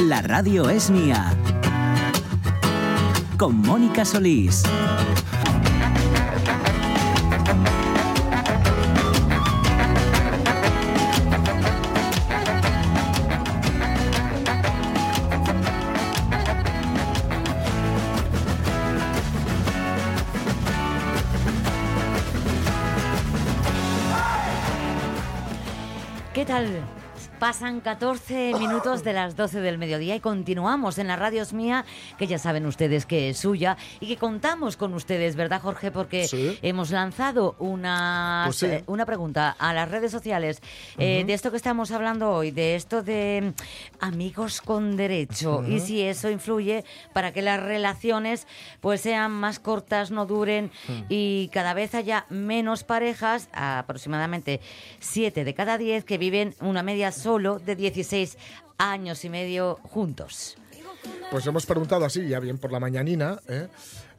La radio es mía. Con Mónica Solís. ¿Qué tal? Pasan 14 minutos de las 12 del mediodía y continuamos en la radio es mía, que ya saben ustedes que es suya y que contamos con ustedes, ¿verdad, Jorge? Porque Sí. hemos lanzado una, Pues sí. eh, una pregunta a las redes sociales eh, de esto que estamos hablando hoy, de esto de amigos con derecho y si eso influye para que las relaciones pues sean más cortas, no duren y cada vez haya menos parejas, aproximadamente 7 de cada 10 que viven una media solo de 16 años y medio juntos. Pues hemos preguntado así, ya bien por la mañanina. ¿eh?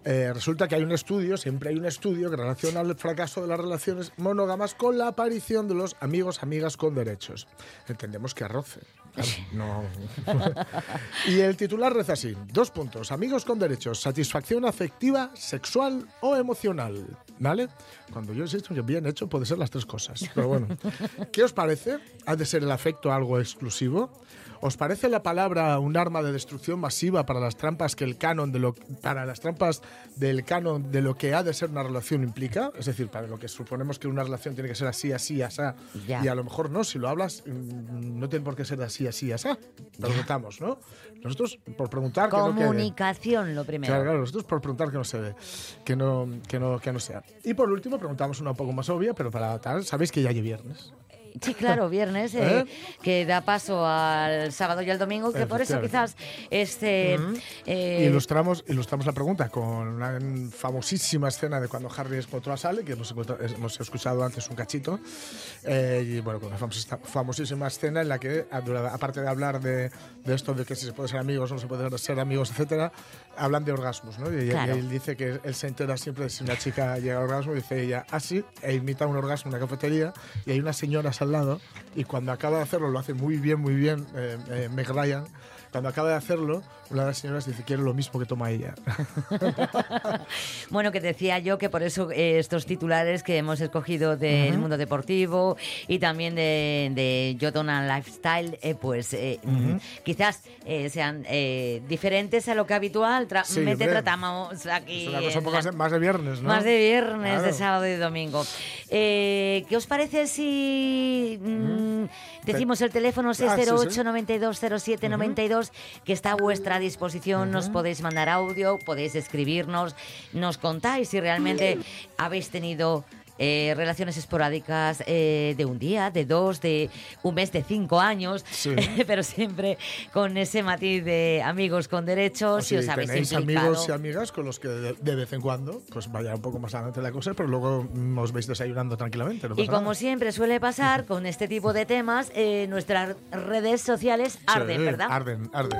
Eh, resulta que hay un estudio, siempre hay un estudio que relaciona el fracaso de las relaciones monógamas con la aparición de los amigos, amigas con derechos. Entendemos que arroce. claro, No. y el titular reza así: dos puntos. Amigos con derechos, satisfacción afectiva, sexual o emocional. ¿Vale? Cuando yo insisto que bien hecho puede ser las tres cosas. Pero bueno, ¿qué os parece? ¿Ha de ser el afecto algo exclusivo? ¿Os parece la palabra un arma de destrucción masiva para las trampas que el canon de lo para las trampas del canon de lo que ha de ser una relación implica? Es decir, para lo que suponemos que una relación tiene que ser así, así, así. Ya. Y a lo mejor no, si lo hablas, mm, no tiene por qué ser así, así, así. Preguntamos, ¿no? Nosotros, por preguntar que no quede. Comunicación, lo primero. Claro, claro, nosotros por preguntar que no se ve, que no, que no, que no sea. Y por último, preguntamos una un poco más obvia, pero para tal, sabéis que ya hay viernes. Sí, claro, viernes, eh, ¿Eh? que da paso al sábado y al domingo, que por eso quizás este... eh, Ilustramos, ilustramos la pregunta con una famosísima escena de cuando Harry encontró a Sally, que hemos, hemos escuchado antes un cachito. Eh, y bueno, con una famosísima, escena en la que, aparte de hablar de, de esto de que si se puede ser amigos o no se puede ser amigos, etcétera, hablan de orgasmos, ¿no? Y, y Claro. él dice que él se entera siempre de si una chica llega al orgasmo, dice ella así, e imita un orgasmo en una cafetería, y hay unas señoras lado, y cuando acaba de hacerlo, lo hace muy bien, muy bien, eh, eh. Cuando acaba de hacerlo, una de las señoras dice, quiero lo mismo que toma ella. Bueno, que decía yo que por eso eh, estos titulares que hemos escogido del mundo deportivo y también de, de Jotona Lifestyle, eh, pues eh, quizás sean diferentes a lo que habitualmente Sí, tratamos aquí. Es una cosa poco la- más- de viernes, ¿no? Más de viernes, de sábado y domingo. Eh, ¿Qué os parece si mm, decimos el teléfono Ah, sí, 608 sí. 92 07 92 que está a vuestra disposición? Nos podéis mandar audio, podéis escribirnos, nos contáis si realmente habéis tenido eh, relaciones esporádicas eh, de un día, de dos, de un mes, de cinco años, Sí. pero siempre con ese matiz de amigos con derechos, si os habéis implicado. amigos y amigas con los que de, de vez en cuando pues vaya un poco más adelante la cosa, pero luego mm, os veis desayunando tranquilamente. no Y como nada. siempre suele pasar con este tipo de temas, eh, nuestras redes sociales arden, Sí, ¿verdad? Arden, arden.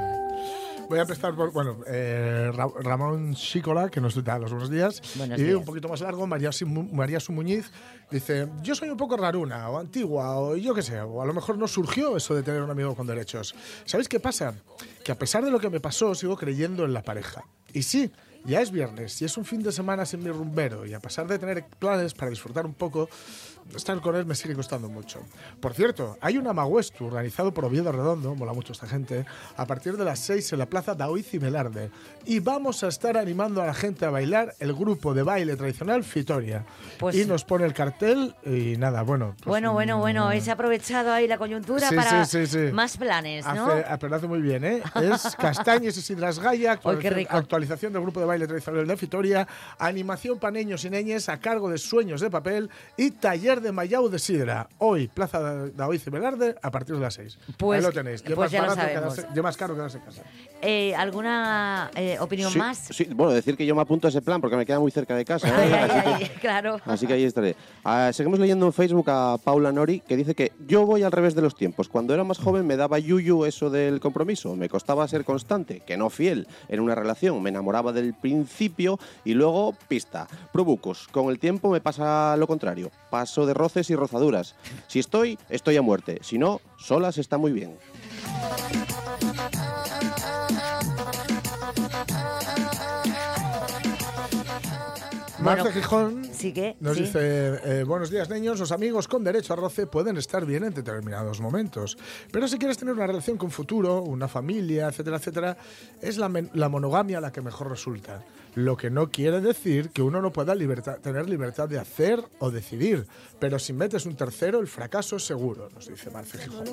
Voy a empezar por, bueno, eh, Ra- Ramón Chicola, que nos da los buenos días. Buenos y días. un poquito más largo, María, Simu- María Sumuñiz, dice, yo soy un poco raruna o antigua o yo qué sé, o a lo mejor no surgió eso de tener un amigo con derechos. ¿Sabéis qué pasa? Que a pesar de lo que me pasó, sigo creyendo en la pareja. Y sí, ya es viernes y es un fin de semana sin mi rumbero y a pesar de tener planes para disfrutar un poco, estar con él me sigue costando mucho. Por cierto, hay un Amaguestu organizado por Oviedo Redondo, mola mucho esta gente, a partir de las 6 en la plaza Daoiz y Melarde. Y vamos a estar animando a la gente a bailar el grupo de baile tradicional Fitoria. Pues- y nos pone el cartel y nada, bueno. pues, bueno, bueno, mm, bueno, habéis aprovechado ahí la coyuntura Sí, para sí, sí, más planes, ¿no? Hace, ah, pero hace muy bien, ¿eh? Es Castañes y Sidras Gaya, actualización, actualización del grupo de baile tradicional de Fitoria, animación para niños y niñas a cargo de Sueños de Papel y taller de Mayau de Sidra. Hoy, Plaza de Oiz y Velarde, a partir de las 6. Pues- Ahí lo tenéis. Ya pues más ya lo sabemos. quedarse- ya más caro quedarse en casa. Eh, ¿Alguna eh, opinión Sí, más? sí, bueno, decir que yo me apunto a ese plan porque me queda muy cerca de casa. ¿eh? Ay, ay, así, ay, claro. que, así que ahí estaré. Ah, seguimos leyendo en Facebook a Paula Nori que dice que yo voy al revés de los tiempos. Cuando era más joven me daba yuyu eso del compromiso. Me costaba ser constante, que no fiel en una relación. Me enamoraba del principio y luego pista. Probucos. Con el tiempo me pasa lo contrario. Paso de roces y rozaduras. Si estoy, estoy a muerte. Si no, solas está muy bien. Bueno, Marce Gijón Sí que, nos sí. dice, eh, buenos días niños, los amigos con derecho a roce pueden estar bien en determinados momentos, pero si quieres tener una relación con futuro, una familia, etcétera, etcétera, es la, la monogamia la que mejor resulta. Lo que no quiere decir que uno no pueda libertad- tener libertad de hacer o decidir, pero si metes un tercero, el fracaso es seguro, nos dice pantalón.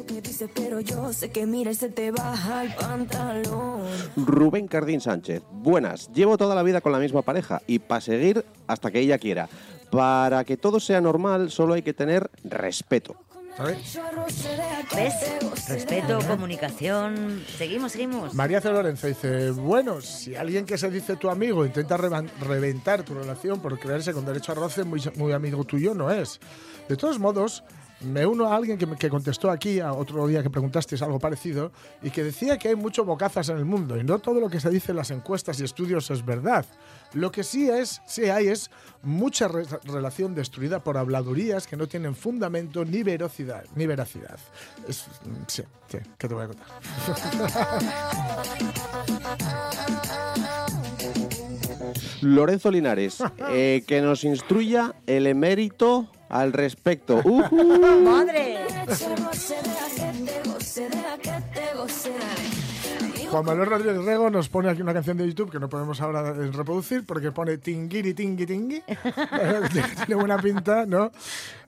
Rubén Cardín Sánchez. Buenas. Llevo toda la vida con la misma pareja y para seguir hasta que ella quiera. Para que todo sea normal solo hay que tener respeto. ¿Sabes? ¿Ves? Respeto, comunicación. Seguimos, seguimos. María C. Lorenzo dice, bueno, si alguien que se dice tu amigo intenta reventar tu relación por creerse con derecho a roce, muy, muy amigo tuyo no es. De todos modos, me uno a alguien que, me- que contestó aquí, a otro día que preguntasteis algo parecido, y que decía que hay mucho bocazas en el mundo, y no todo lo que se dice en las encuestas y estudios es verdad. Lo que sí es, sí hay es mucha re- relación destruida por habladurías que no tienen fundamento ni veracidad. Ni veracidad. Es, mm, sí, sí, ¿qué te voy a contar? Lorenzo Linares, eh, que nos instruya el emérito al respecto. Ujú. ¡Madre! Juan Manuel Rodríguez Rego nos pone aquí una canción de YouTube que no podemos ahora reproducir porque pone tingiri tingui tingui. Tiene buena pinta, ¿no?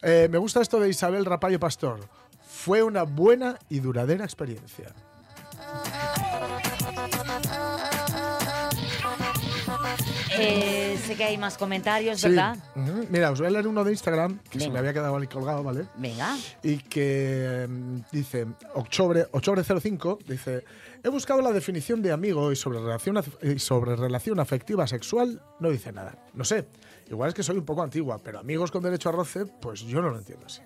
Eh, me gusta esto de Isabel Rapallo Pastor. Fue una buena y duradera experiencia. Eh, sé que hay más comentarios, Sí. ¿verdad? Mira, os voy a leer uno de Instagram que se Venga. me había quedado ahí colgado, ¿vale? Venga. y que mm, dice Octobre, Octobre 05 dice he buscado la definición de amigo y sobre relación y sobre relación afectiva sexual no dice nada no sé igual es que soy un poco antigua pero amigos con derecho a roce pues yo no lo entiendo así.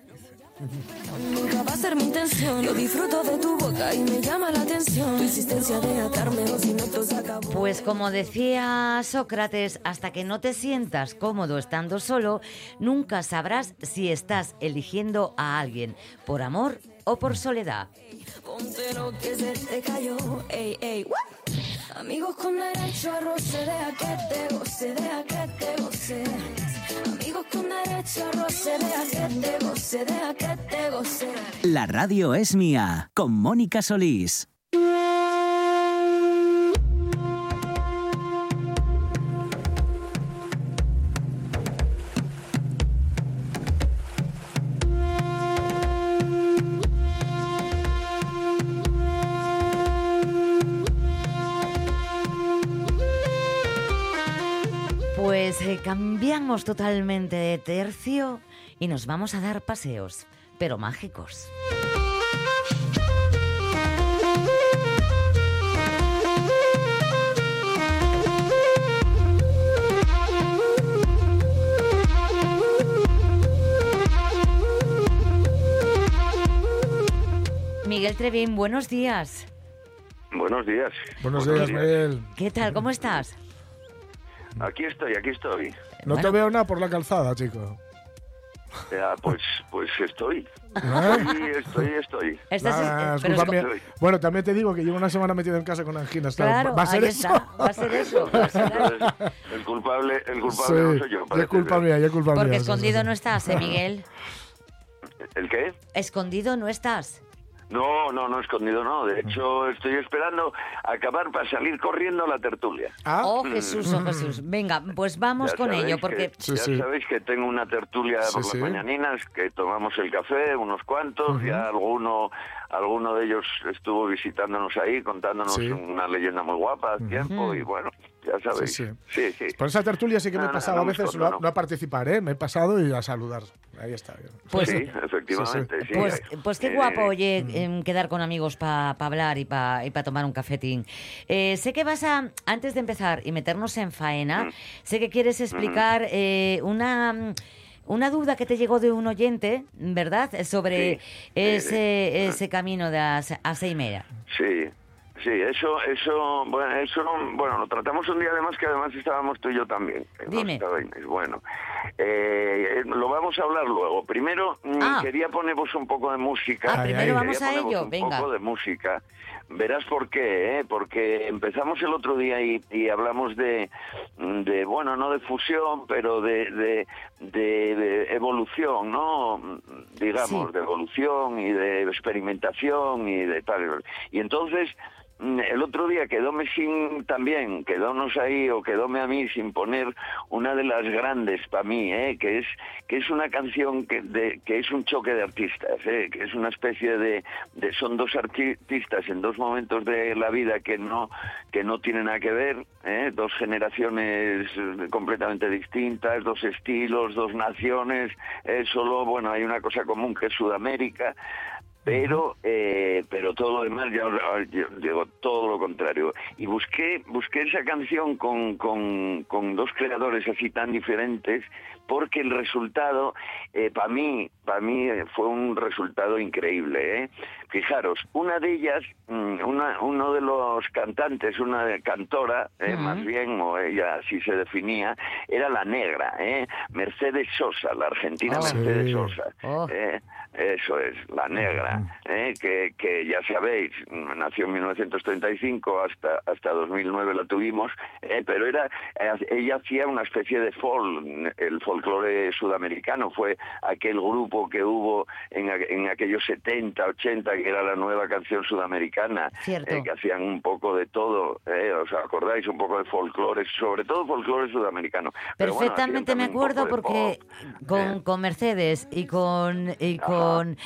Nunca va a ser mi intención. Yo disfruto de tu boca y me llama la atención. Tu insistencia de atarme o si no todo se acabó. Pues como decía Sócrates, hasta que no te sientas cómodo estando solo, nunca sabrás si estás eligiendo a alguien por amor o por soledad. Ponte lo que se te cayó. Ey, ey? Amigos con derecho a roce, deja que te goce, deja que te goce. La radio es mía, con Mónica Solís. Cambiamos totalmente de tercio y nos vamos a dar paseos, pero mágicos. Miguel Trevín, buenos días. Buenos días. buenos días Miguel ¿Qué tal? ¿Cómo estás? Aquí estoy, aquí estoy. no te veo nada por la calzada chico Ya, pues, pues estoy. ¿Eh? Estoy, estoy, estoy. Estás- Ah, es mía. bueno también te digo que llevo una semana metido en casa con anginas Claro, va a ser ahí eso está, va a ser eso. va a ser eso. Entonces, el culpable, el culpable Sí, no soy yo. ya es culpa mía ya es culpa Porque mía sí, sí, escondido sí. no estás, ¿eh, Miguel? ¿El qué? Escondido no estás. No, no, no, escondido no. De hecho, estoy esperando acabar para salir corriendo a la tertulia. ah Oh, Jesús, oh, Jesús. Venga, pues vamos Ya con ello, que- porque... Sí, ya sí. sabéis que tengo una tertulia Sí, por sí. las mañaninas, que tomamos el café, unos cuantos, ya alguno, alguno de ellos estuvo visitándonos ahí, contándonos Sí. una leyenda muy guapa al tiempo, y bueno, ya sabéis. Sí, Sí, sí. Por esa tertulia sí que me he no, pasado no a veces, no, no. no a participar, ¿eh? Me he pasado y a saludar. Ahí está. bien. Pues- sí, efectivamente. sí. Pues, pues qué Eh, guapo, oye, em, quedar con amigos para hablar y para y pa tomar un cafetín. Eh, sé que vas a, antes de empezar y meternos en faena, sé que quieres explicar eh, una... mm, Una duda que te llegó de un oyente, ¿verdad? Sobre Sí. ese, ese camino de a, a. Sí, Sí, eso, eso, bueno, eso, bueno, lo tratamos un día además que además estábamos tú y yo también. Dime. Bueno, eh, lo vamos a hablar luego. Primero mm, Ah. quería poneros un poco de música. Ah, primero vamos a ello, un venga. poco de música. Verás por qué, ¿eh? porque empezamos el otro día y, y hablamos de, de, bueno, no de fusión, pero de, de, de- de evolución, ¿no? Digamos, Sí. de evolución y de experimentación y de tal. Y entonces, el otro día quedóme sin también, quedónos ahí o quedóme a mí sin poner una de las grandes para mí, ¿eh? que es que es una canción que, de, que es un choque de artistas, ¿eh? que es una especie de, de son dos artistas en dos momentos de la vida que no que no tienen nada que ver, ¿eh? dos generaciones eh, completamente distintas, dos estilos, dos naciones, ¿eh? solo bueno hay una cosa común que es Sudamérica pero eh, pero todo lo demás ya yo digo todo lo contrario. Y busqué busqué esa canción con, con, con dos creadores así tan diferentes porque el resultado para mí para mí eh, fue un resultado increíble ¿eh? fijaros una de ellas mm, una, uno de los cantantes una cantora eh, más bien o ella así se definía era la negra ¿eh? Mercedes Sosa la argentina Oh. Mercedes Sí. Sosa Oh. ¿eh? Eso es, la negra, ¿eh? que, que ya sabéis, nació en 1935, hasta, hasta 2009 la tuvimos, ¿eh? pero era eh, ella hacía una especie de folk, el folclore sudamericano, fue aquel grupo que hubo en, en aquellos 70, 80, que era la nueva canción sudamericana, eh, que hacían un poco de todo, ¿eh? ¿os acordáis? Un poco de folclore, sobre todo folclore sudamericano. Bueno, Perfectamente me acuerdo porque pop, con, ¿eh? con Mercedes y con y con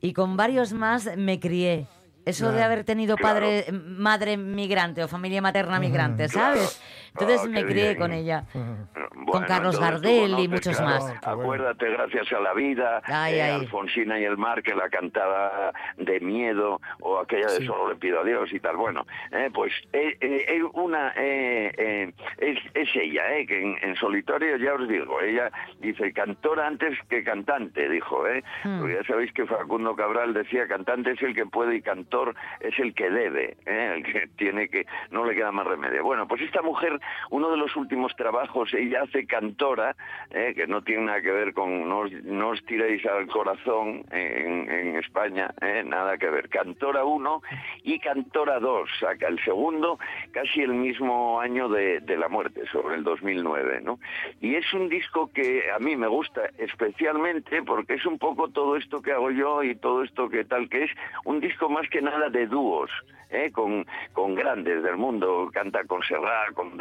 y con varios más me crié. Eso de haber tenido Claro. padre, madre migrante o familia materna migrante, ¿sabes? Entonces Ah, me crié bien. con ella. Bueno, Con Carlos Gardel y muchos claro, más. Bueno. Acuérdate, gracias a la vida, Ay, eh, ay. Alfonsina y el mar, que la cantaba de miedo, o aquella de Sí. solo le pido a Dios y tal. Bueno, eh, pues eh, eh, eh, una eh, eh, es, es ella, eh, que en, en solitario ya os digo, ella dice cantora antes que cantante, dijo, eh, Hmm. porque ya sabéis que Facundo Cabral decía cantante es el que puede y cantor es el que debe, eh, el que tiene que, no le queda más remedio. Bueno, pues esta mujer, uno de los últimos trabajos, ella hace cantora, eh, que no tiene nada que ver con, no no os tiréis al corazón en, en España, eh, nada que ver. Cantora 1 y Cantora 2, saca el segundo casi el mismo año de, la muerte, sobre el 2009, ¿no? Y es un disco que a mí me gusta especialmente porque es un poco todo esto que hago yo y todo esto que tal, que es un disco más que nada de dúos, ¿eh? con, con grandes del mundo, canta con Serrat, con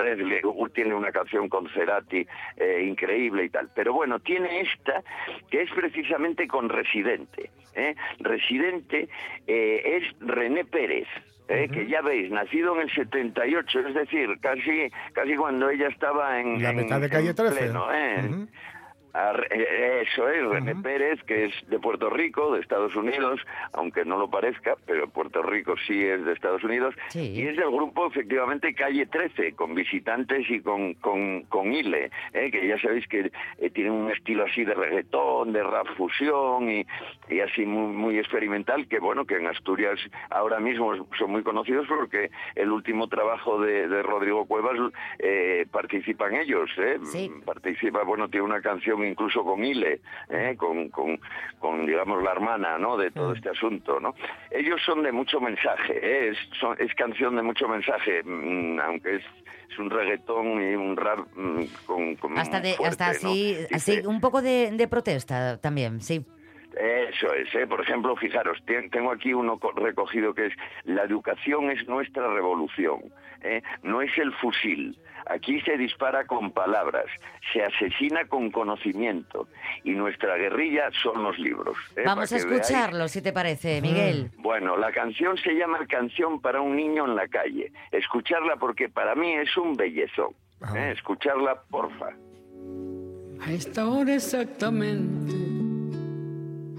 Tiene una canción con Cerati eh, increíble y tal. Pero bueno, tiene esta que es precisamente con Residente. ¿eh? Residente eh, es René Pérez. ¿eh? que ya veis, nacido en el 78, es decir, casi casi cuando ella estaba en, La en- mitad de calle 13. pleno, ¿eh? Eh, Eso es, René Ujú. Pérez, que es de Puerto Rico, de Estados Unidos, aunque no lo parezca, pero Puerto Rico sí es de Estados Unidos, Sí. y es del grupo efectivamente Calle 13, con visitantes y con, con, con Ile, eh, que ya sabéis que eh, tiene un estilo así de reggaetón, de rap fusión y, y así muy, muy experimental, que bueno, que en Asturias ahora mismo son muy conocidos porque el último trabajo de, de Rodrigo Cuevas eh, participan ellos, eh, Sí. participa, bueno, tiene una canción incluso con Ile, ¿eh? con, con, con, digamos, la hermana, ¿no?, de todo este asunto, ¿no? Ellos son de mucho mensaje, ¿eh? es, son- es canción de mucho mensaje, mm, aunque es, es un reggaetón y un rap mm, con, con Hasta de fuerte, hasta así, así un poco de, de protesta también, sí. Eso es, ¿eh? por ejemplo, fijaros, te- tengo aquí uno co- recogido que es la educación es nuestra revolución, ¿eh? no es el fusil. Aquí se dispara con palabras, se asesina con conocimiento y nuestra guerrilla son los libros. ¿eh? Vamos a veáis. escucharlo, si te parece, Miguel. Bueno, la canción se llama Canción para un niño en la calle. Escucharla porque para mí es un bellezón. Ah. ¿eh? Escucharla, porfa. A esta hora exactamente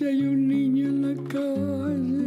si hay un niño en la calle.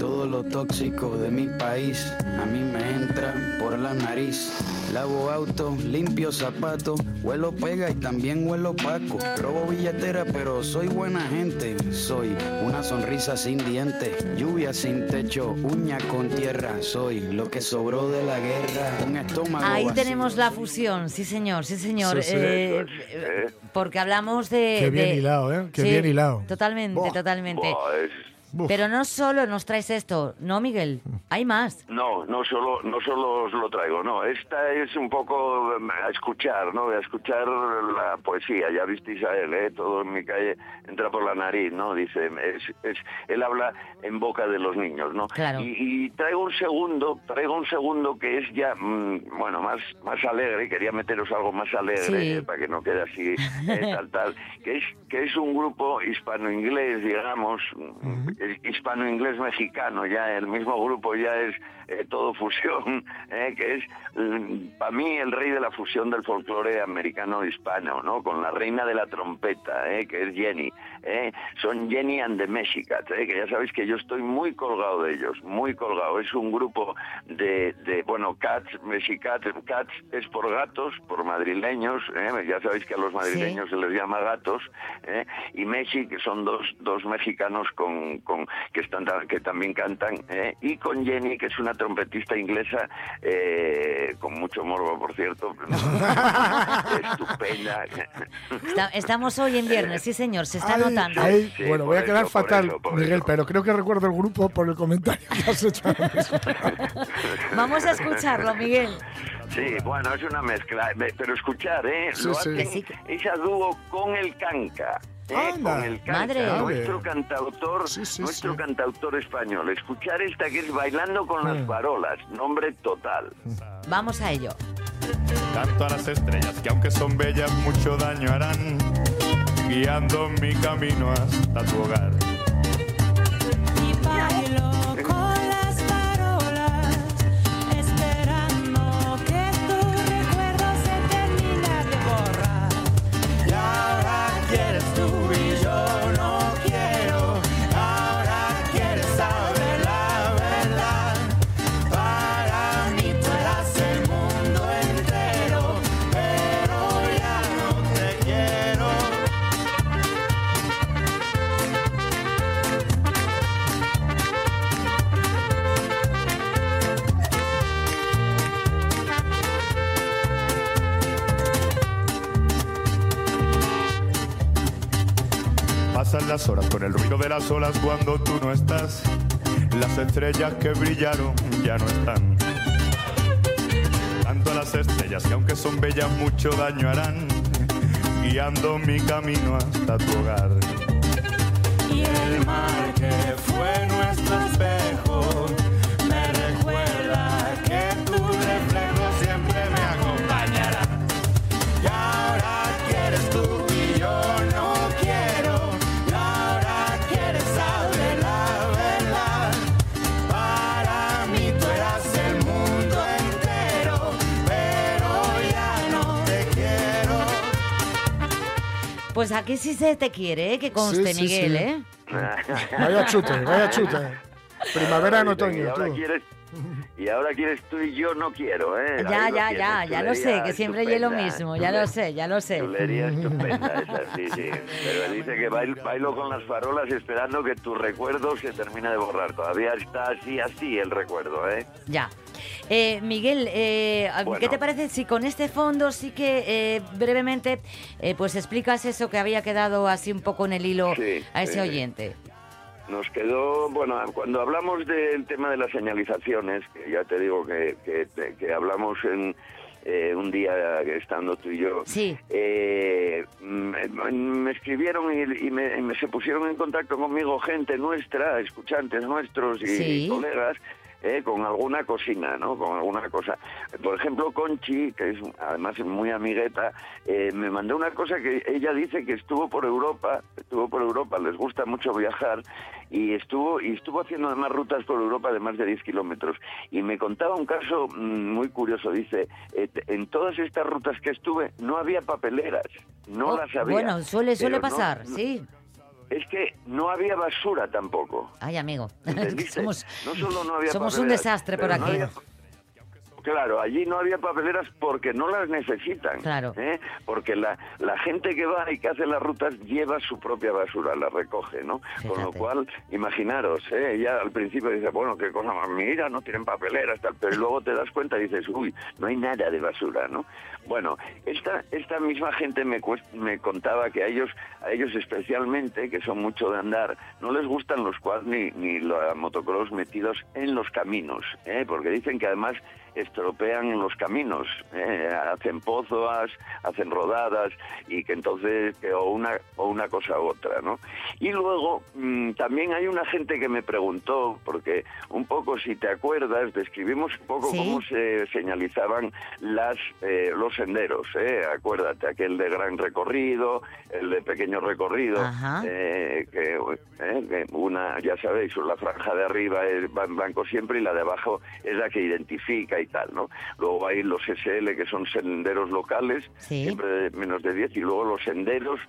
Todo lo tóxico de mi país a mí me entra por la nariz. Lavo auto, limpio zapato, huelo pega y también huelo paco. Robo billetera, pero soy buena gente. Soy una sonrisa sin dientes, lluvia sin techo, uña con tierra. Soy lo que sobró de la guerra, un estómago. Ahí vacío. tenemos la fusión, sí señor, sí señor. Sí, sí. Eh, ¿eh? porque hablamos de... Qué bien de- hilado, ¿eh? Qué Sí, bien hilado. Totalmente, Buah. totalmente. Buah, es- Pero no solo nos traes esto, ¿no, Miguel? Hay más. No, no solo, no solo os lo traigo, no. Esta es un poco em, a escuchar, ¿no? A escuchar la poesía. Ya visteis a él, ¿eh? Todo en mi calle entra por la nariz, ¿no? Dice, es, es, él habla en boca de los niños, ¿no? Claro. Y, y traigo un segundo, traigo un segundo que es ya, mm, bueno, más, más alegre. Quería meteros algo más alegre Sí. eh, para que no quede así, eh, tal, tal. Que es, que es un grupo hispano-inglés, digamos, mexicano, ya el mismo grupo ya es eh, todo fusión, eh, que es para mí el rey de la fusión del folclore americano hispano, ¿no? Con la reina de la trompeta, eh, que es Jenny. eh. Son Jenny and the Mexicats, eh, que ya sabéis que yo estoy muy colgado de ellos, muy colgado. Es un grupo de, de bueno, Cats, Mexicats, Cats es por gatos, por madrileños, eh, ya sabéis que a los madrileños se les llama gatos, eh, y Messi, que son dos, dos mexicanos con, con, que, están, que también cantan, eh, y con Jenny, que es una trompetista inglesa, eh, con mucho morbo, por cierto, estupenda. Está- estamos hoy en viernes, sí señor, se está Ay, notando. ay, Sí, bueno, voy a quedar eso, fatal, eso, Miguel, eso. pero creo que recuerdo el grupo por el comentario que has hecho. Vamos a escucharlo, Miguel. Sí, bueno, es una mezcla, pero escuchar, ¿eh? Sí, Lo sí. hacen Que sí. esa dúo con el canca. ¿Eh? Anda. Con el Madre. nuestro cantautor, Sí, sí, nuestro sí. cantautor español. Escuchar esta que es Bailando con las Mm. farolas, nombre total. Vamos a ello. Tanto a las estrellas que aunque son bellas mucho daño harán, guiando mi camino hasta tu hogar. Horas con el ruido de las olas cuando tú no estás. Las estrellas que brillaron ya no están. Tanto las estrellas que aunque son bellas mucho daño harán, guiando mi camino hasta tu hogar. Y el mar que fue nuestro espejo Pues aquí sí se te quiere, ¿eh? que conste, Sí, sí, Miguel, sí. ¿eh? Vaya chute, vaya chute. Primavera en otoño, ahora, tú. quieres, y ahora quieres tú y yo no quiero, ¿eh? Ya, Ahí ya, ya, ya lo sé, que siempre oye lo mismo, ya lo sé, ya lo sé. Chulería estupenda esa, sí, sí. Pero él dice que bailo, bailo con las farolas esperando que tu recuerdo se termine de borrar. Todavía está así, así el recuerdo, ¿eh? Ya. Eh, Miguel, eh, ¿qué te parece si con este fondo sí que eh, brevemente eh, pues explicas eso que había quedado así un poco en el hilo Sí, a ese oyente? Nos quedó, bueno, cuando hablamos del tema de las señalizaciones, que ya te digo que, que, que hablamos en eh, un día estando tú y yo, Sí. eh, me, me escribieron y, y me, y me se pusieron en contacto conmigo gente nuestra, escuchantes nuestros y, Sí. colegas, eh, con alguna cocina, ¿no? Con alguna cosa. Por ejemplo, Conchi, que es además muy amigueta, eh, me mandó una cosa que ella dice que estuvo por Europa, estuvo por Europa, les gusta mucho viajar y estuvo y estuvo haciendo además rutas por Europa de más de 10 kilómetros y me contaba un caso mm, muy curioso. Dice, eh, en todas estas rutas que estuve no había papeleras, no Oh, las había. Bueno, suele, suele no- pasar, no- sí. Es que no había basura tampoco. Ay, amigo. Somos no solo no había somos un desastre por no aquí. había- Claro, allí no había papeleras porque no las necesitan. Claro. ¿eh? Porque la, la gente que va y que hace las rutas lleva su propia basura, la recoge, ¿no? Con lo cual, imaginaros, ¿eh? ella al principio dice, bueno, qué cosa más, mira, no tienen papeleras, tal, pero luego te das cuenta y dices, uy, no hay nada de basura, ¿no? Bueno, esta, esta misma gente me, cuest- me contaba que a ellos, a ellos especialmente, que son mucho de andar, no les gustan los quads ni, ni los motocross metidos en los caminos, ¿eh? porque dicen que además estropean los caminos, ¿eh? hacen pozos, hacen rodadas y que entonces o una o una cosa u otra, ¿no? Y luego mm, también hay una gente que me preguntó porque un poco si te acuerdas describimos un poco Sí. cómo se señalizaban las eh, los senderos, ¿eh? Acuérdate aquel de gran recorrido, el de pequeño recorrido, eh, que, eh, que una ya sabéis la franja de arriba es, va en blanco siempre y la de abajo es la que identifica y tal, ¿no? Luego hay los SL que son senderos locales, Sí. siempre de menos de 10 y luego los senderos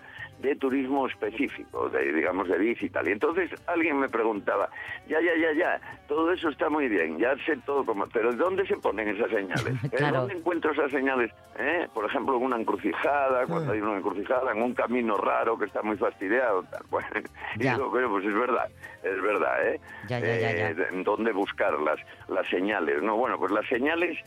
de turismo específico, de, digamos de bici y tal. Y entonces alguien me preguntaba, ya, ya, ya, ya, todo eso está muy bien, ya sé todo como, pero ¿dónde se ponen esas señales? ¿Eh? Claro. ¿Dónde encuentro esas señales? ¿Eh? Por ejemplo, en una encrucijada, cuando hay una encrucijada, en un camino raro que está muy fastidiado. Tal. Bueno, y digo, "Coño, pues es verdad, es verdad, ¿eh? Ya, ya, ya. Eh, dónde buscar las, las señales. No, bueno, pues las señales,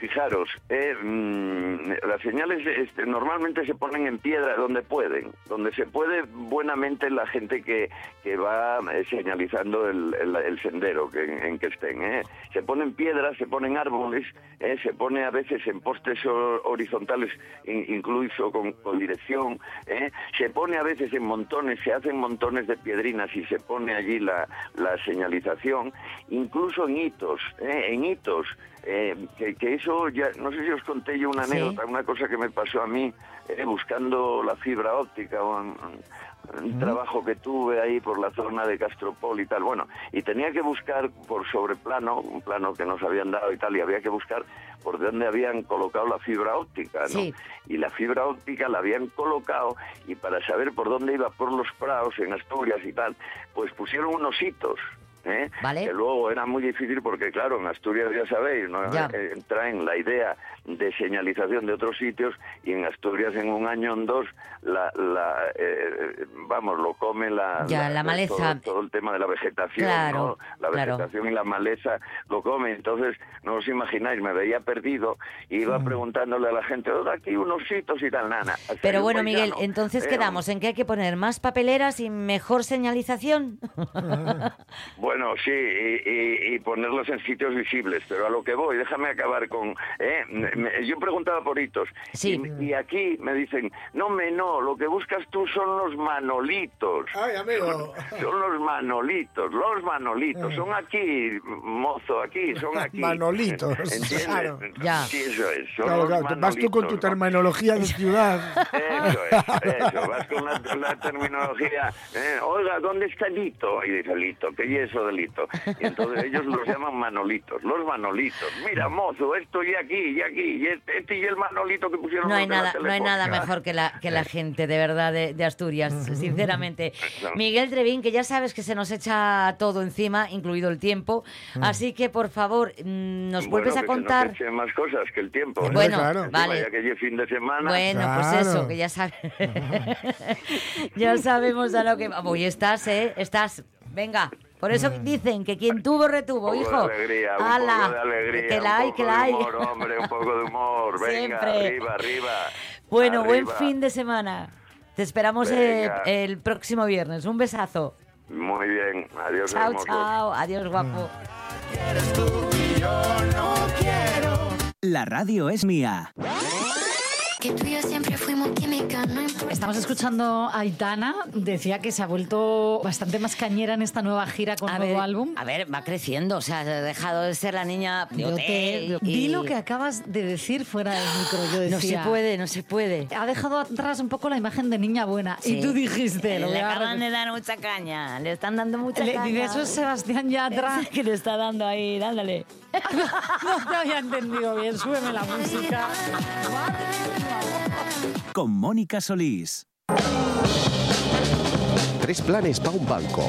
fijaros, eh, mm, las señales este, normalmente se ponen en piedra donde pueden, donde se puede buenamente la gente que, que va eh, señalizando el, sendero que, en, que estén. ¿eh? Se ponen piedras, se ponen árboles, ¿eh? se pone a veces en postes ho- horizontales, in- incluso con, con dirección, ¿eh? se pone a veces en montones, se hacen montones de piedrinas y se pone allí la, la señalización, incluso en hitos, en hitos, eh, que, que eso ya, no sé si os conté yo una Sí. anécdota, una cosa que me pasó a mí eh, buscando la fibra óptica un, trabajo que tuve ahí por la zona de Castropol y tal, bueno, y tenía que buscar por sobreplano, un plano que nos habían dado y tal, y había que buscar por dónde habían colocado la fibra óptica, ¿no? Sí. Y la fibra óptica la habían colocado y para saber por dónde iba por los prados en Asturias y tal, pues pusieron unos hitos. ¿Eh? Vale. Que luego era muy difícil porque, claro, en Asturias ya sabéis, ¿no? Ya. Eh, traen la idea de señalización de otros sitios y en Asturias en un año o en dos, la, la, eh, vamos, lo come la, Ya, la maleza. Todo, todo el tema de la vegetación, Claro, ¿no? La claro. vegetación y la maleza lo come. Entonces, no os imagináis, me veía perdido y iba Mm. preguntándole a la gente, oiga, aquí unos hitos y tal, nana. Pero bueno, Miguel, entonces quedamos en que hay que poner más papeleras y mejor señalización. Bueno, sí, y, y- y ponerlos en sitios visibles, pero a lo que voy, déjame acabar con... ¿eh? Me- me- yo preguntaba por hitos, Sí. y, y aquí me dicen, no, me no, lo que buscas tú son los manolitos. Ay, amigo. Son los manolitos, los manolitos, son aquí, mozo, aquí, son aquí. Manolitos, ¿Entiendes? claro. Ya. Sí, eso es. Son Claro, los claro, te vas tú con tu terminología de ciudad. Eso es, eso, vas con la, la terminología, eh, oiga, ¿dónde está Lito? Y dice, Lito, ¿qué es eso de Lito? Y entonces ellos los llaman manolitos, los manolitos. Mira, mozo, esto y aquí, y aquí, y este, este y el manolito que pusieron No hay nada, no hay nada mejor que la, que la gente, de verdad, de, de Asturias, sinceramente. No. Miguel Trevín, que ya sabes que se nos echa todo encima, incluido el tiempo, así que por favor, mm, nos vuelves Bueno, a que se contar. nos más cosas que el tiempo. ¿eh? Bueno, claro. Vale. Ya que fin de semana. Bueno, pues eso, que ya sabes. ya sabemos a lo que. Hoy estás, ¿eh? Estás. Venga. Por eso dicen que quien tuvo, retuvo, un poco hijo. de alegría, un ¡Hala! poco de alegría, que un la hay, poco que la de hay. humor, hombre, un poco de humor. Venga, Siempre. arriba, arriba. Bueno, buen fin de semana. Te esperamos el próximo viernes. Un besazo. Muy bien, adiós Chao, chao. Adiós, guapo. La radio es mía. Que tú y yo siempre fuimos importa. Estamos escuchando a Aitana. Decía que se ha vuelto bastante más cañera en esta nueva gira con A nuevo ver, álbum. a ver, va creciendo, o sea, ha dejado de ser la niña de hotel. y- Di lo que acabas de decir fuera del micro. Yo No se decía, puede, no se puede. Ha dejado atrás un poco la imagen de niña buena. Sí. Y tú dijiste, lo Le acaban de dar mucha caña, le están dando mucha Le- caña. dice, eso es Sebastián Yatra. que le está dando ahí, dándole. no te había entendido bien. Súbeme la música. Con Mónica Solís. Tres planes para un banco.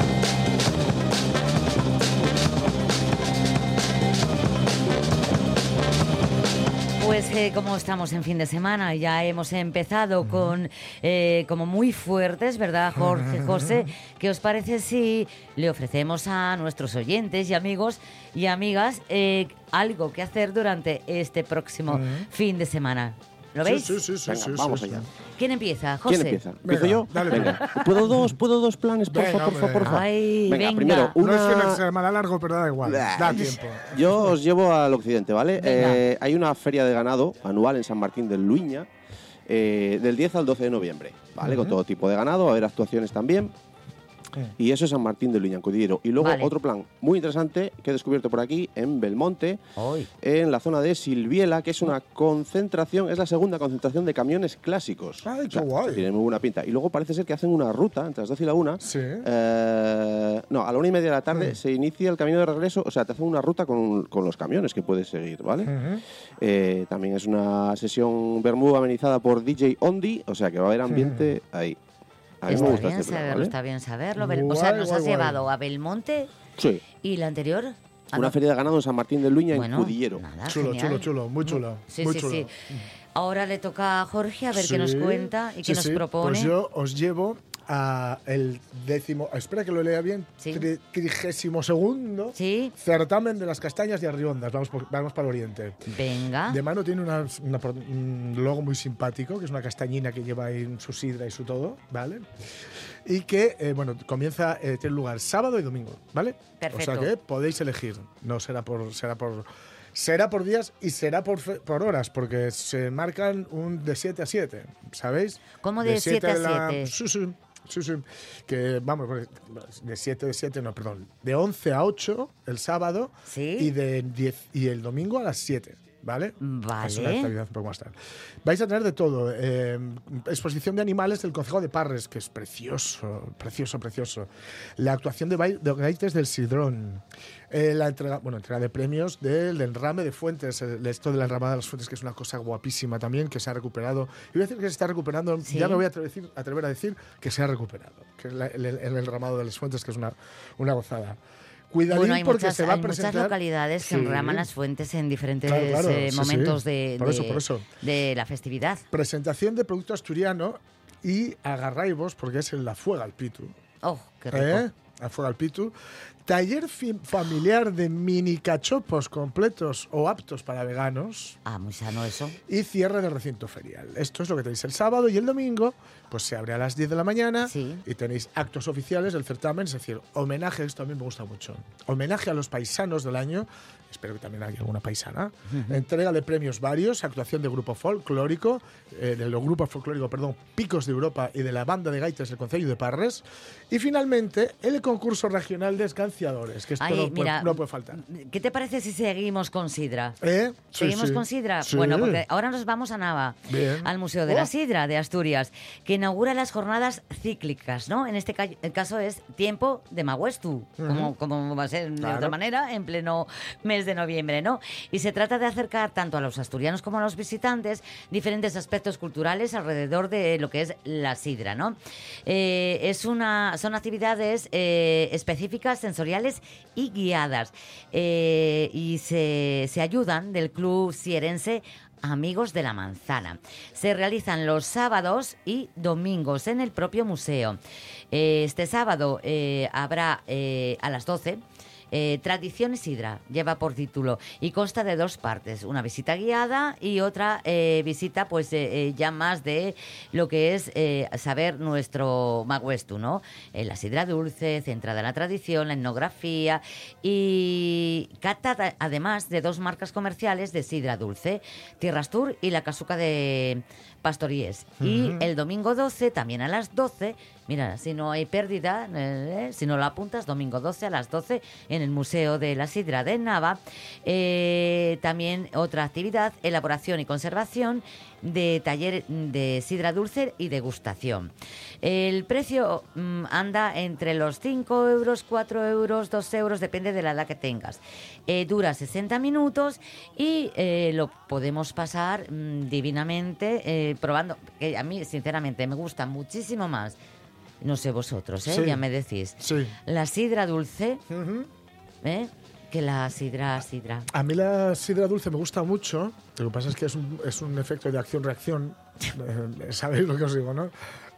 Pues eh, como estamos en fin de semana, ya hemos empezado con eh, como muy fuertes, ¿verdad, Jorge, José? ¿Qué os parece si le ofrecemos a nuestros oyentes y amigos y amigas eh, algo que hacer durante este próximo fin de semana? ¿Lo Sí, veis? Sí, sí, sí. Venga, sí, vamos sí, allá. sí. ¿Quién empieza, José? ¿Quién empieza? ¿Empiezo yo? dale, venga. ¿Puedo dos, ¿Puedo dos planes? Porfa, Venga, porfa, porfa, hombre. porfa. Ay, venga, venga. primero, No es de una... semana largo, pero da igual. Da tiempo. Yo os llevo al occidente, ¿vale? Eh, hay una feria de ganado anual en San Martín del Luña, eh, del 10 al 12 de noviembre, ¿vale? Con todo tipo de ganado, va a haber actuaciones también. Y eso es San Martín del Luña, en Cudillero. Y luego Vale. otro plan muy interesante que he descubierto por aquí, en Belmonte, en la zona de Silviela, que es una concentración, es la segunda concentración de camiones clásicos. Ay, qué guay. Tiene muy buena pinta. Y luego parece ser que hacen una ruta entre las 12 y la 1. Sí. Eh, no, a la una y media de la tarde Mm. se inicia el camino de regreso, o sea, te hacen una ruta con, con los camiones que puedes seguir, ¿vale? Eh, también es una sesión Bermuda amenizada por DJ Ondi, o sea que va a haber ambiente ahí. A mí Está me gusta bien este plan, saberlo, ¿vale? está bien saberlo. Bel- o sea, Guay, nos guay, has guay. llevado a Belmonte Sí, y la anterior. a una no- feria de ganado en San Martín de Luña Bueno, en Cudillero. nada, Chulo, genial. chulo, chulo, muy chulo. Sí, muy sí, chulo. sí. Ahora le toca a Jorge a ver qué nos Sí, cuenta y sí, qué nos sí. propone. Pues yo os llevo a el décimo, espera que lo lea bien, Sí. tri- trigésimo segundo Sí, certamen de las castañas de Arriondas. Vamos, por- vamos para el oriente. venga. De mano tiene una, una pro- un logo muy simpático, que es una castañina que lleva ahí su sidra y su todo, ¿vale? Y que, eh, bueno, comienza, eh, tiene lugar sábado y domingo, ¿vale? Perfecto. O sea que podéis elegir. No será por, será por, será por días y será por, fe- por horas, porque se marcan un de 7 a 7, ¿sabéis? ¿Cómo de 7 a la- 7? Sí, sí. Sí, sí. Que vamos, de 7 de 7, no, perdón. De 11 a 8 el sábado Sí. y de 10 y el domingo a las 7, ¿vale? Vale. Es una actividad un poco más tarde. Vais a tener de todo. eh, exposición de animales del Consejo de Parres, que es precioso, precioso, precioso. La actuación de, de gaites del Sidrón. Eh, la entrega, bueno, entrega de premios del enrame de fuentes. el- esto de la enramada de las fuentes, que es una cosa guapísima también, que se ha recuperado. Y voy a decir que se está recuperando. Sí. Ya me voy a atrever, atrever a decir que se ha recuperado. Que es la- el, el- el enramado de las fuentes, que es una, una gozada. Cuidadín Bueno, hay, porque muchas, se va hay a presentar. muchas localidades que Sí. enraman las fuentes en diferentes Claro, claro, eh, sí, sí. momentos De, Por eso, por eso. de la festividad. Presentación de producto asturiano y agarraivos porque es en la Fuega al Pitu. Oh, qué rico. ¿Eh? La Fuega al Pitu. Taller familiar de mini cachopos completos o aptos para veganos. Ah, muy sano eso. Y cierre del recinto ferial. Esto es lo que tenéis el sábado y el domingo, pues se abre a las 10 de la mañana Sí. y tenéis actos oficiales del certamen, es decir, homenaje, esto a mí me gusta mucho. Homenaje a los paisanos del año, espero que también haya alguna paisana. Entrega de premios varios, actuación de grupo folclórico, eh, del grupo folclórico, perdón, Picos de Europa y de la banda de gaitas del Concello de Parres. Y finalmente, el concurso regional de escanciadores, que esto Ay, no, puede- mira, no puede faltar. ¿Qué te parece si seguimos con Sidra? ¿Eh? Sí, ¿Seguimos sí. con Sidra? Sí. Bueno, porque ahora nos vamos a Nava, Bien. al Museo de la Oh. Sidra de Asturias, que inaugura las jornadas cíclicas, ¿no? En este caso es Tiempo de Maguestu, como, como va a ser de Claro. otra manera, en pleno mes de noviembre, ¿no? Y se trata de acercar tanto a los asturianos como a los visitantes diferentes aspectos culturales alrededor de lo que es la sidra, ¿no? Eh, es una, son actividades eh, específicas, sensoriales y guiadas. Eh, y se, se ayudan del Club Sierense Amigos de la Manzana. Se realizan los sábados y domingos en el propio museo. Este sábado habrá a las 12 Eh, Tradición Sidra lleva por título y consta de dos partes, una visita guiada y otra eh, visita pues eh, eh, ya más de lo que es saber nuestro Maguestu, ¿no? La sidra dulce, centrada en la tradición, la etnografía y cata además de dos marcas comerciales de sidra dulce, Tierras Tour y la Casuca de Pastoríes. Y Ujú. el domingo 12, también a las 12, mira, si no hay pérdida, eh, si no lo apuntas, domingo 12 a las 12 en el Museo de la Sidra de Nava. Eh, también otra actividad, elaboración y conservación de taller de sidra dulce y degustación. El precio mm, anda entre los 5 euros, 4 euros, 2 euros, depende de la edad que tengas. Eh, dura 60 minutos y eh, lo podemos pasar mm, divinamente eh, probando, que a mí sinceramente me gusta muchísimo más. No sé vosotros, ¿eh? Sí. ya me decís. Sí. La sidra dulce, ¿eh? que la sidra sidra. A mí la sidra dulce me gusta mucho. Lo que pasa es que es un, es un efecto de acción-reacción. Eh, Sabéis lo que os digo, ¿no?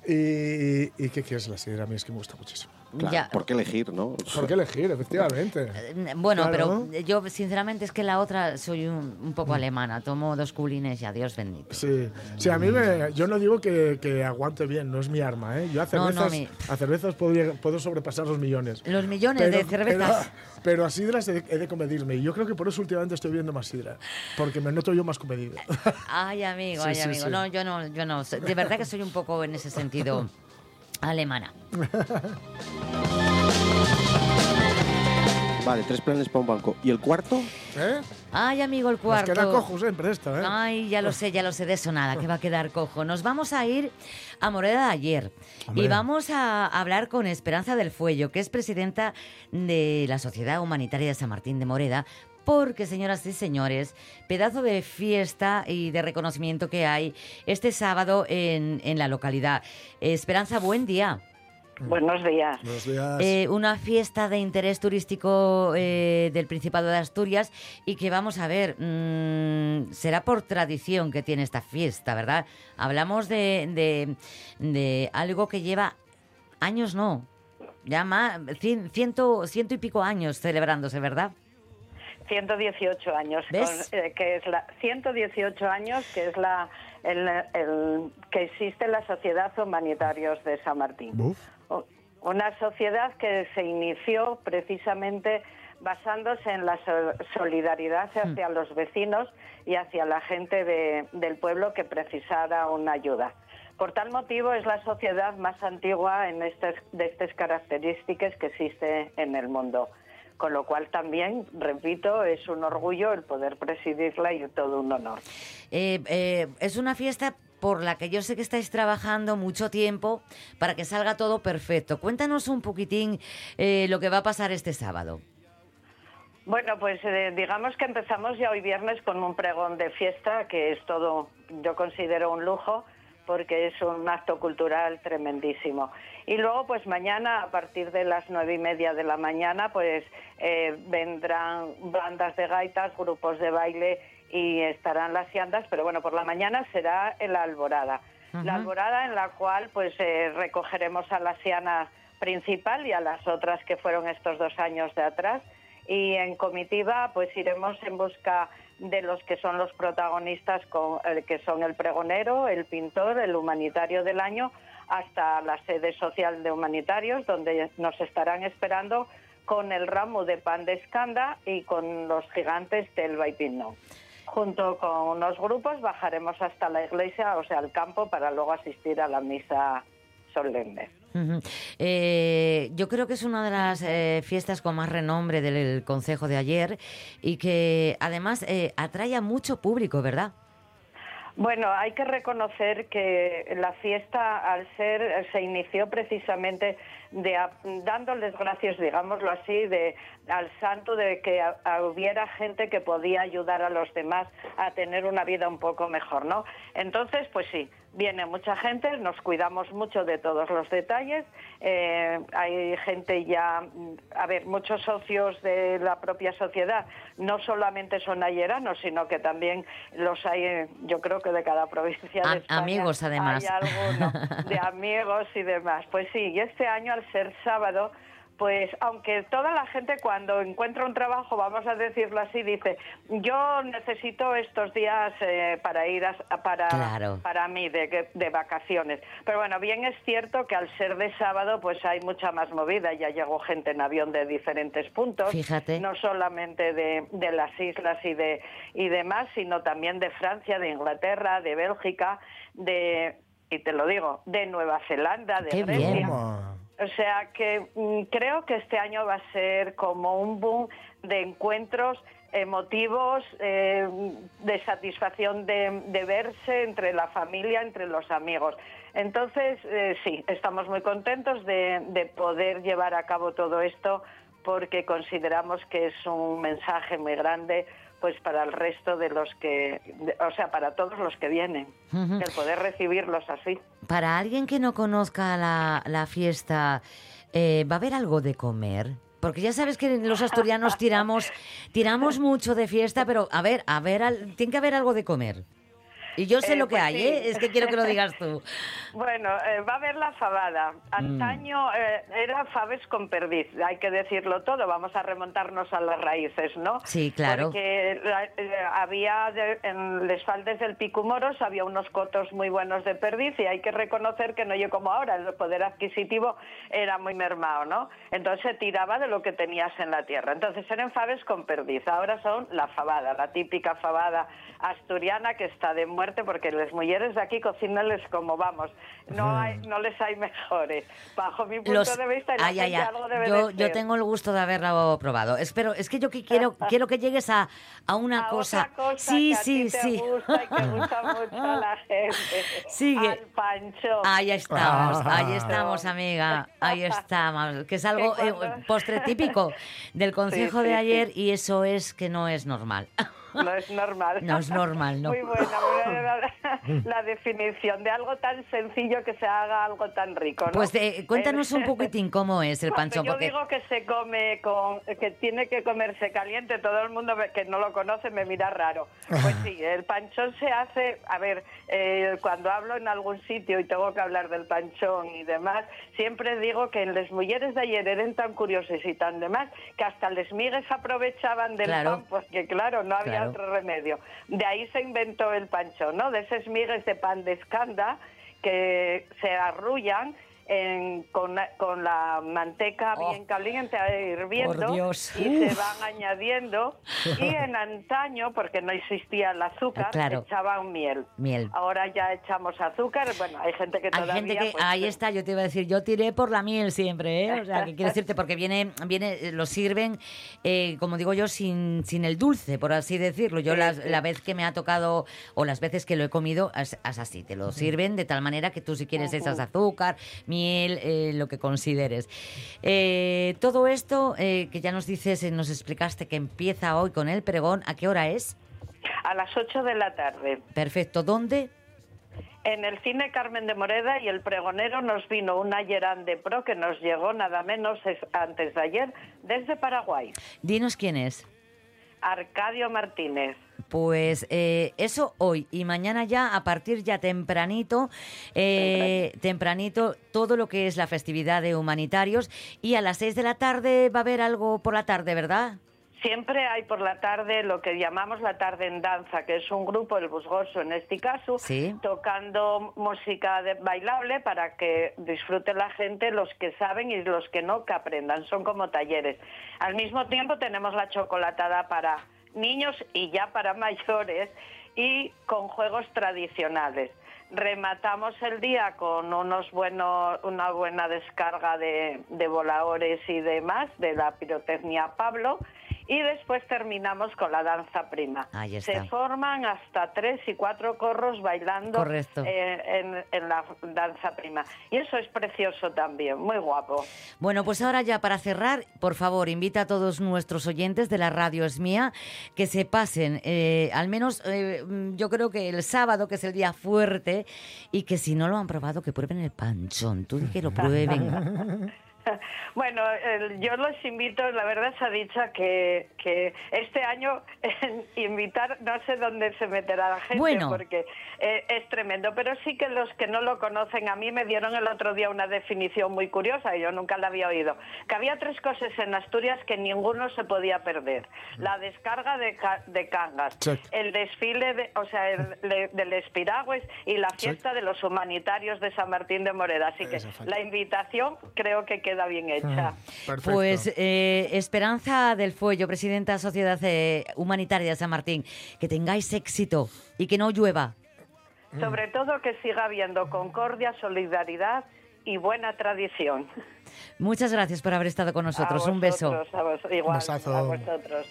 Y, y ¿qué quieres la sidra? A mí es que me gusta muchísimo. Claro, Ya. ¿por qué elegir, no? ¿Por qué elegir? Efectivamente. Eh, Bueno, Claro. pero yo sinceramente es que la otra soy un, un Mm. poco alemana. Tomo dos culines y adiós bendito. Sí, sí, a mí me, yo no digo que, que aguante bien, no es mi arma, ¿eh? Yo a No, no, cervezas, mi- a cervezas puedo, sobrepasar los millones. Los millones de cervezas. Pero, pero a sidras he de, he de comedirme y yo creo que por eso últimamente estoy viendo más sidra, porque me noto yo más comedido. Ay, amigo, Sí, ay, sí, amigo. sí. No, yo no, yo no. De verdad que soy un poco en ese sentido alemana. Vale, tres planes para un banco. ¿Y el cuarto? ¿Eh? Ay, amigo, el Nos cuarto. queda cojo siempre esto, ¿eh? Ay, ya lo sé, ya lo sé de eso nada, que va a quedar cojo. Nos vamos a ir a Moreda de ayer Hombre. y vamos a hablar con Esperanza del Fuello, que es presidenta de la Sociedad Humanitaria de San Martín de Moreda. Porque, señoras y señores, pedazo de fiesta y de reconocimiento que hay este sábado en, en la localidad. Esperanza, buen día. Buenos días. Buenos días. Eh, una fiesta de interés turístico eh, del Principado de Asturias y que vamos a ver, mm, será por tradición que tiene esta fiesta, ¿verdad? Hablamos de, de, de algo que lleva años, no, ya más, cien- ciento, ciento y pico años celebrándose, ¿verdad? 118 años, ¿Ves? con- eh, que es la 118 años que es la el, el- que existe la Sociedad Humanitarios de San Martín. Una sociedad que se inició precisamente basándose en la so- solidaridad hacia los vecinos y hacia la gente de- del pueblo que precisara una ayuda. Por tal motivo es la sociedad más antigua en estas, de estas características que existe en el mundo. Con lo cual también, repito, es un orgullo el poder presidirla y todo un honor. Eh, eh, es una fiesta por la que yo sé que estáis trabajando mucho tiempo para que salga todo perfecto. Cuéntanos un poquitín eh, lo que va a pasar este sábado. Bueno, pues eh, digamos que empezamos ya hoy viernes con un pregón de fiesta que es todo, yo considero un lujo porque es un acto cultural tremendísimo. Y luego, pues mañana, a partir de las nueve y media de la mañana, pues eh, vendrán bandas de gaitas, grupos de baile y estarán las siandas, pero bueno, por la mañana será en la alborada. La alborada en la cual pues eh, recogeremos a la siana principal y a las otras que fueron estos dos años de atrás y en comitiva pues iremos en busca de los que son los protagonistas con, eh, que son el pregonero, el pintor, el humanitario del año hasta la sede social de humanitarios donde nos estarán esperando con el ramo de pan de escanda y con los gigantes del Baipino. Junto con unos grupos bajaremos hasta la iglesia, o sea, al campo, para luego asistir a la misa solemne. Eh, yo creo que es una de las eh, fiestas con más renombre del Consejo de ayer y que además eh, atrae a mucho público, ¿verdad? Bueno, hay que reconocer que la fiesta, al ser, se inició precisamente de, dándoles gracias, digámoslo así, de, al santo de que a- a- hubiera gente que podía ayudar a los demás a tener una vida un poco mejor, ¿no? Entonces, pues sí, viene mucha gente, nos cuidamos mucho de todos los detalles, eh, hay gente ya, mm, a ver, muchos socios de la propia sociedad, no solamente son ayeranos, sino que también los hay, eh, yo creo que de cada provincia de España amigos, además. Hay alguno de amigos y demás. Pues sí, y este año al ser sábado, pues aunque toda la gente cuando encuentra un trabajo, vamos a decirlo así, dice, yo necesito estos días eh, para ir a, para, Claro. para mí de, de vacaciones. Pero bueno, bien es cierto que al ser de sábado pues hay mucha más movida, ya llegó gente en avión de diferentes puntos, Fíjate. no solamente de, de las islas y de y demás, sino también de Francia, de Inglaterra, de Bélgica, de y te lo digo, de Nueva Zelanda, de Qué Grecia. bien. O sea que mm, creo que este año va a ser como un boom de encuentros emotivos, eh, de satisfacción de, verse entre la familia, entre los amigos. Entonces, eh, sí, estamos muy contentos de poder llevar a cabo todo esto porque consideramos que es un mensaje muy grande pues para el resto de los que, o sea, para todos los que vienen, el poder recibirlos así. Para alguien que no conozca la, la fiesta, eh, ¿va a haber algo de comer? Porque ya sabes que los asturianos tiramos, tiramos mucho de fiesta, pero a ver, a ver, al- tiene que haber algo de comer. Y yo sé Eh, lo que pues hay, sí. ¿eh? Es que quiero que lo digas tú. Bueno, eh, va a haber la fabada. Antaño eh, era faves con perdiz, hay que decirlo todo, vamos a remontarnos a las raíces, ¿no? Sí, claro. Porque la- eh, había de- en les faldes del Picumoros había unos cotos muy buenos de perdiz y hay que reconocer que no yo como ahora, el poder adquisitivo era muy mermado, ¿no? Entonces se tiraba de lo que tenías en la tierra. Entonces eran faves con perdiz, ahora son la fabada, la típica fabada asturiana que está de muerte porque las mujeres de aquí cocinanles como vamos, no hay, no les hay mejores. Bajo mi punto Los- de vista, Ay, ay, ay. algo debe Yo, de yo tengo el gusto de haberlo probado. Espero, es que yo que quiero, quiero que llegues a, a una A cosa. otra cosa sí, que a sí, te sí. gusta y que gusta mucho a la gente. Sigue. Al pancho. Ahí estamos, Ah. ahí estamos, amiga. Ahí estamos. Que es algo, eh, postre típico del consejo Sí, sí, de sí. ayer y eso es que no es normal. No es normal. No es normal, no. Muy buena, muy buena la, definición de algo tan sencillo que se haga algo tan rico. ¿no? Pues eh, cuéntanos Eh, un poquitín cómo es el panchón. yo digo que se come con, que tiene que comerse caliente, todo el mundo que no lo conoce me mira raro. Pues sí, el panchón se hace, a ver, eh, cuando hablo en algún sitio y tengo que hablar del panchón y demás, siempre digo que en las mujeres de ayer eran tan curiosas y tan demás que hasta les migues aprovechaban del Claro. pan porque claro, no había Otro remedio. De ahí se inventó el panchón, ¿no? De esas migues de pan de escanda que se arrullan en- con, con la manteca Oh. bien caliente eh, hirviendo y se van añadiendo y en antaño porque no existía el azúcar claro. echaban miel Miel. ahora ya echamos azúcar bueno hay gente que Hay todavía gente que, pues, ahí está, yo te iba a decir, yo tiré por la miel siempre, ¿eh? O sea, que quiero decirte, porque viene, viene, eh, lo sirven, eh, como digo yo, sin, sin el dulce, por así decirlo. Yo Sí, la, sí. la vez que me ha tocado, o las veces que lo he comido, es, es así, te lo sirven de tal manera que tú si quieres echas azúcar, miel, eh, lo que consideres. Eh, todo esto eh, que ya nos dices, eh, nos explicaste que empieza hoy con el pregón, ¿a qué hora es? a las 8 de la tarde Perfecto, ¿dónde? En el cine Carmen de Moreda y el pregonero nos vino una Gerán de Pro que nos llegó nada menos es- antes de ayer desde Paraguay. Dinos quién es. Arcadio Martínez. Pues eh, eso hoy y mañana ya a partir ya tempranito, eh, tempranito todo lo que es la festividad de humanitarios y a las 6 de la tarde va a haber algo por la tarde, ¿verdad? Siempre hay por la tarde lo que llamamos la tarde en danza, que es un grupo, el Busgoso en este caso, Sí. tocando música de- bailable para que disfrute la gente, los que saben y los que no, que aprendan. Son como talleres. Al mismo tiempo tenemos la chocolatada para niños y ya para mayores y con juegos tradicionales. Rematamos el día con unos buenos, una buena descarga de, de voladores y demás de la pirotecnia Pablo y después terminamos con la danza prima. Ahí está. Se forman hasta tres y cuatro corros bailando Correcto. eh, en, en la danza prima. Y eso es precioso también, muy guapo. Bueno, pues ahora ya para cerrar, por favor, invita a todos nuestros oyentes de la radio es mía que se pasen, eh, al menos eh, mm, yo creo que el sábado, que es el día fuerte, y que si no lo han probado, que prueben el panchón. Tú que lo prueben. Bueno, yo los invito, la verdad se ha dicho que, que este año en invitar, no sé dónde se meterá la gente, Bueno. porque eh, es tremendo, pero sí que los que no lo conocen, a mí me dieron el otro día una definición muy curiosa, y yo nunca la había oído, que había tres cosas en Asturias que ninguno se podía perder. La descarga de, ca- de cangas, Check. el desfile, de, o sea, el, le- del Espiragües y la fiesta de los humanitarios de San Martín de Moreda. Así que la invitación creo que queda bien hecha. Perfecto. Pues eh, Esperanza del Fuello, presidenta de Sociedad eh, Humanitaria de San Martín, que tengáis éxito y que no llueva. Sobre todo que siga habiendo concordia, solidaridad y buena tradición. Muchas gracias por haber estado con nosotros. A Un beso. vosotros, a vos- igual, Besazo. a vosotros.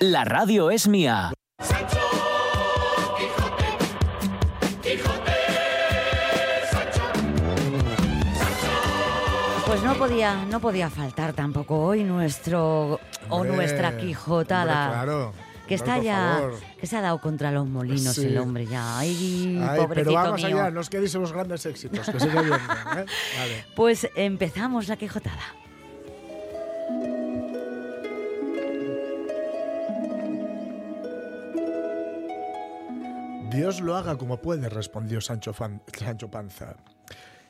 La radio es mía. Pues no podía, no podía faltar tampoco hoy nuestro o nuestra Quijotada. hombre, claro. Que está por ya, favor. que se ha dado contra los molinos Sí. el hombre ya. Ay, Ay, pobrecito pero vamos mío. allá, no os quedéis en los grandes éxitos, que sigue bien. ¿eh? Vale. Pues empezamos la Quijotada. Dios lo haga como puede, respondió Sancho, Panza.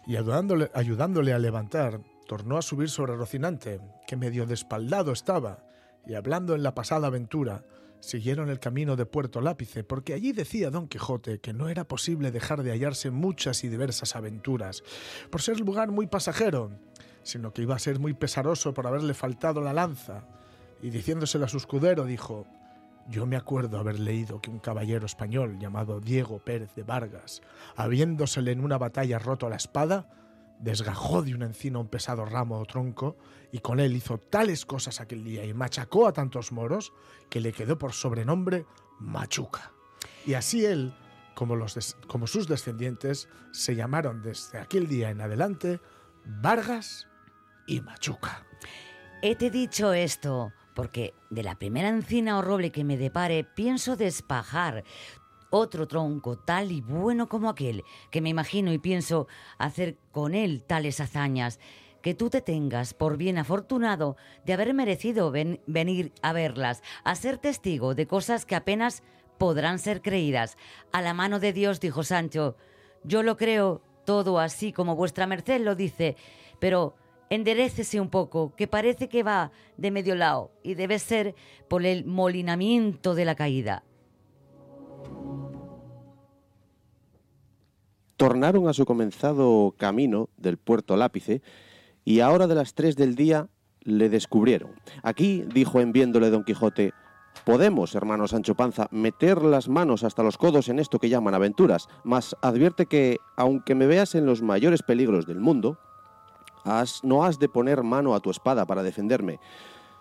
Y ayudándole, ayudándole a levantar, tornó a subir sobre Rocinante, que medio despaldado estaba, y hablando en la pasada aventura, siguieron el camino de Puerto Lápice, porque allí decía Don Quijote que no era posible dejar de hallarse muchas y diversas aventuras, por ser lugar muy pasajero, sino que iba a ser muy pesaroso por haberle faltado la lanza. Y diciéndoselo a su escudero, dijo, yo me acuerdo haber leído que un caballero español llamado Diego Pérez de Vargas, habiéndosele en una batalla roto la espada, desgajó de una encina un pesado ramo o tronco y con él hizo tales cosas aquel día y machacó a tantos moros que le quedó por sobrenombre Machuca. Y así él, como, como sus descendientes, se llamaron desde aquel día en adelante Vargas y Machuca. Hete dicho esto porque de la primera encina o roble que me depare pienso despajar otro tronco tal y bueno como aquel, que me imagino y pienso hacer con él tales hazañas, que tú te tengas por bien afortunado de haber merecido ven- venir a verlas, a ser testigo de cosas que apenas podrán ser creídas. A la mano de Dios, dijo Sancho, yo lo creo todo así como vuestra merced lo dice, pero enderécese un poco, que parece que va de medio lado y debe ser por el molinamiento de la caída. tornaron a su comenzado camino del puerto Lápice y a hora de las tres del día le descubrieron. Aquí dijo en viéndole Don Quijote, podemos, hermano Sancho Panza, meter las manos hasta los codos en esto que llaman aventuras, mas advierte que, aunque me veas en los mayores peligros del mundo, no has de poner mano a tu espada para defenderme.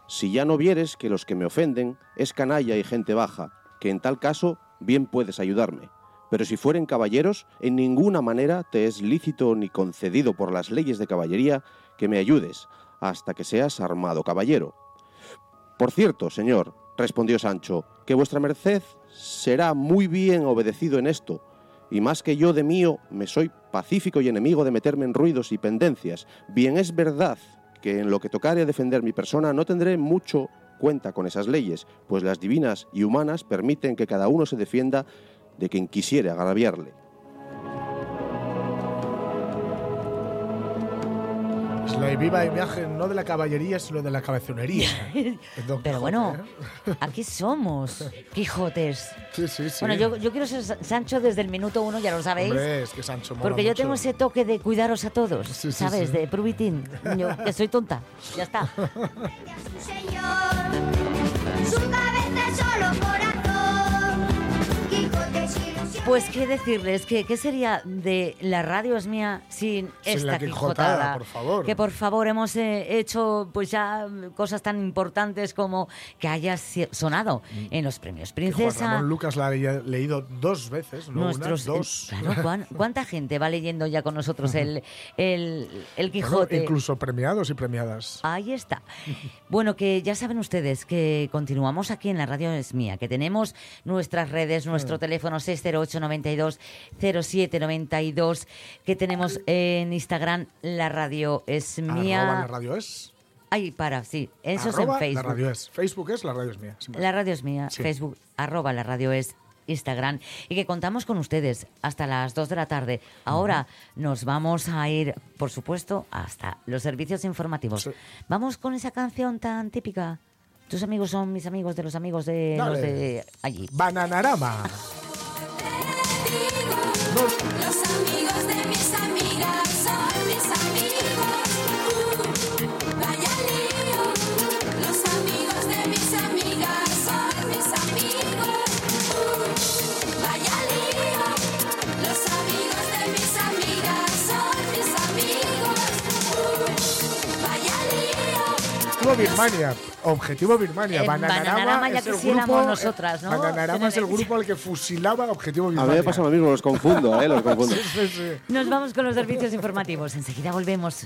Si ya no vieres que los que me ofenden es canalla y gente baja, que en tal caso bien puedes ayudarme. Pero si fueren caballeros, en ninguna manera te es lícito ni concedido por las leyes de caballería que me ayudes, hasta que seas armado caballero. Por cierto, señor, respondió Sancho, que vuestra merced será muy bien obedecido en esto, y más que yo de mío me soy pacífico y enemigo de meterme en ruidos y pendencias. Bien es verdad que en lo que tocare a defender mi persona no tendré mucho cuenta con esas leyes, pues las divinas y humanas permiten que cada uno se defienda de quien quisiere agraviarle. Es la viva imagen no de la caballería, sino de la cabezonería. Pero Quijote, bueno, ¿eh? aquí somos, Quijotes. Sí, sí, sí. Bueno, yo, yo quiero ser Sa- Sancho desde el minuto uno, ya lo sabéis. Hombre, es que Sancho mola Porque yo mucho. tengo ese toque de cuidaros a todos, Sí, sí, ¿sabes? sí. De prubitín. Yo, que soy tonta. Ya está. Su cabeza es solo corazón. Pues qué decirles, que qué sería de la radio es mía sin, Sin esta la Quijotada, por favor. Que por favor hemos eh, hecho pues ya cosas tan importantes como que haya sonado en los premios Mm. Que Juan Princesa. Ramón Lucas la ha le- leído dos veces, no Nuestros, una, dos. Claro, ¿cuán- ¿cuánta gente va leyendo ya con nosotros el, el, el Bueno, Quijote? incluso premiados y premiadas. Ahí está. Bueno, que ya saben ustedes que continuamos aquí en la radio es mía, que tenemos nuestras redes, nuestro Mm. teléfono 608 92 07 92, que tenemos en Instagram la radio es mía. Arroba la radio es. Ahí para, sí, eso Arroba es en Facebook. La radio es. Facebook es la radio es mía. La radio es mía, Sí. Facebook, arroba la radio es Instagram y que contamos con ustedes hasta las 2 de la tarde. Ahora nos vamos a ir, por supuesto, hasta los servicios informativos. Vamos con esa canción tan típica. Tus amigos son mis amigos de los amigos de los de allí. Bananarama. Objetivo Birmania. Objetivo Birmania. Eh, Bananarama, Bananarama ya es quisiéramos grupo, nosotras, ¿no? Bananarama es el grupo al que fusilaba Objetivo A Birmania. mí me pasa lo mismo, los confundo, ¿eh? Los confundo. Sí, sí, sí. Nos vamos con los servicios informativos. Enseguida volvemos.